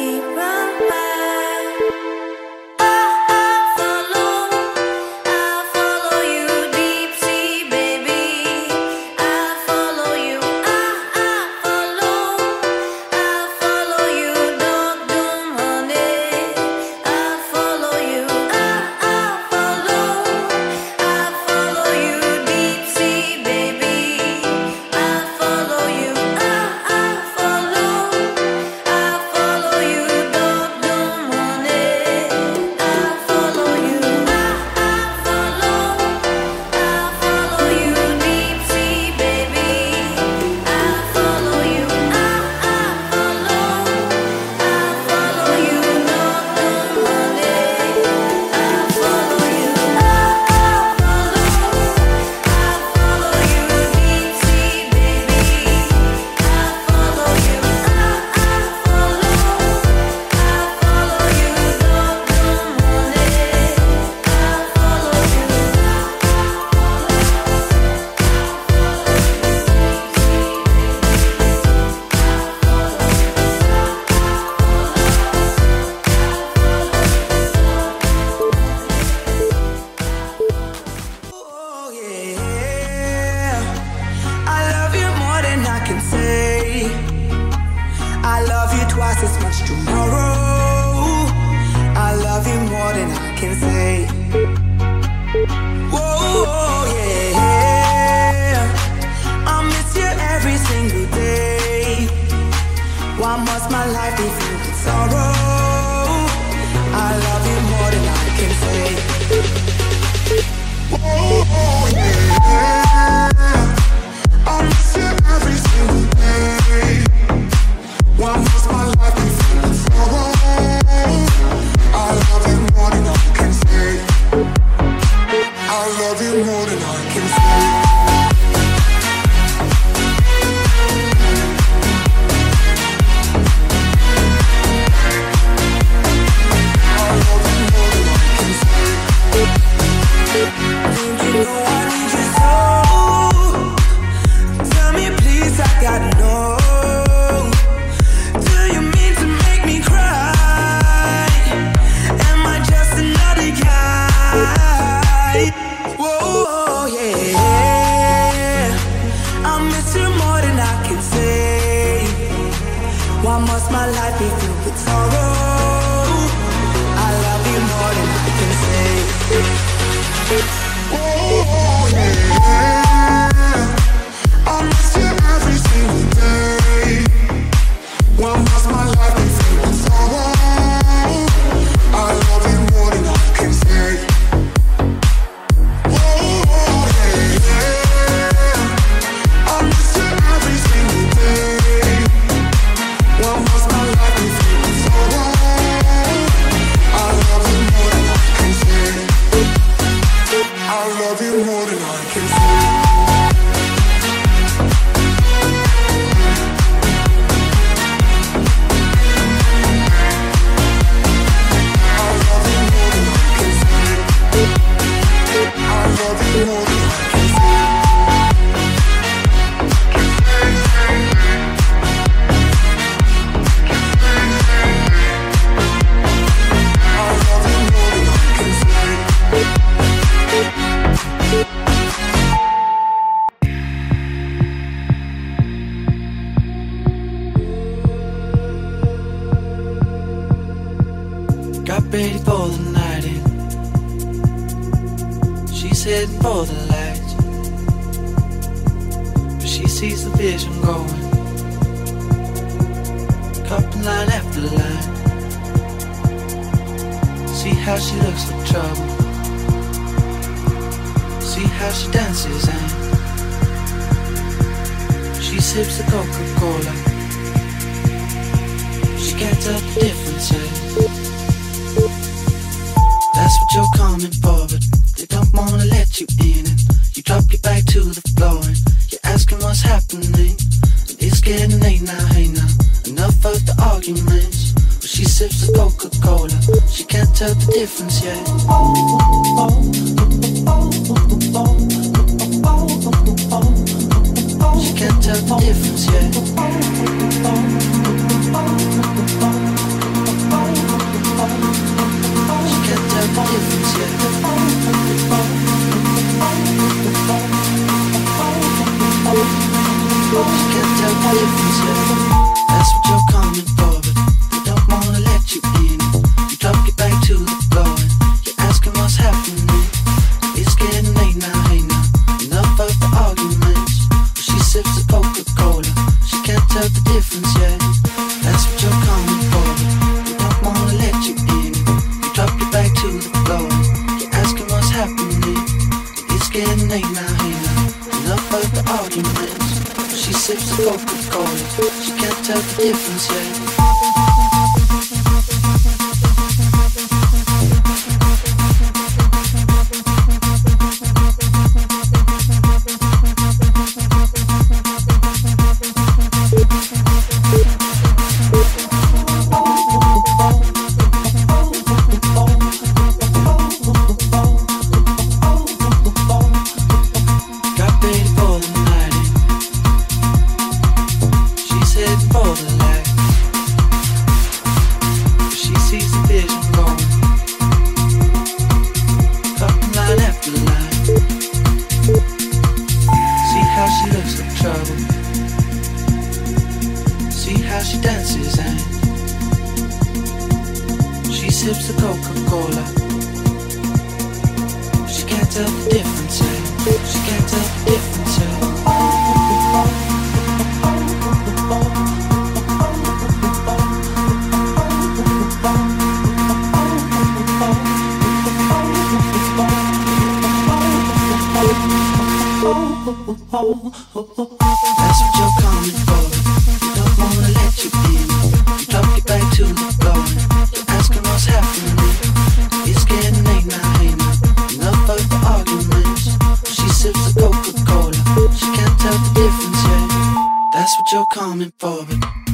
You. Thank you. heading for the lights, but she sees the vision going. Copy line after line. See how she looks like trouble. See how she dances and she sips the Coca Cola. She can't tell the difference. Eh? That's what you're coming for, but don't wanna let you in it. You drop your back to the floor and you're asking what's happening. And it's getting late now, hey now. Enough of the arguments. Well, she sips the Coca Cola, she can't tell the difference yet. She can't tell the difference yet. arguments. She sips the vodka cold. She can't tell the difference yet. tell the difference. She can't tell the difference. That's what you're coming for. Don't wanna let you in. can't tell the difference yet. That's what you're coming for, but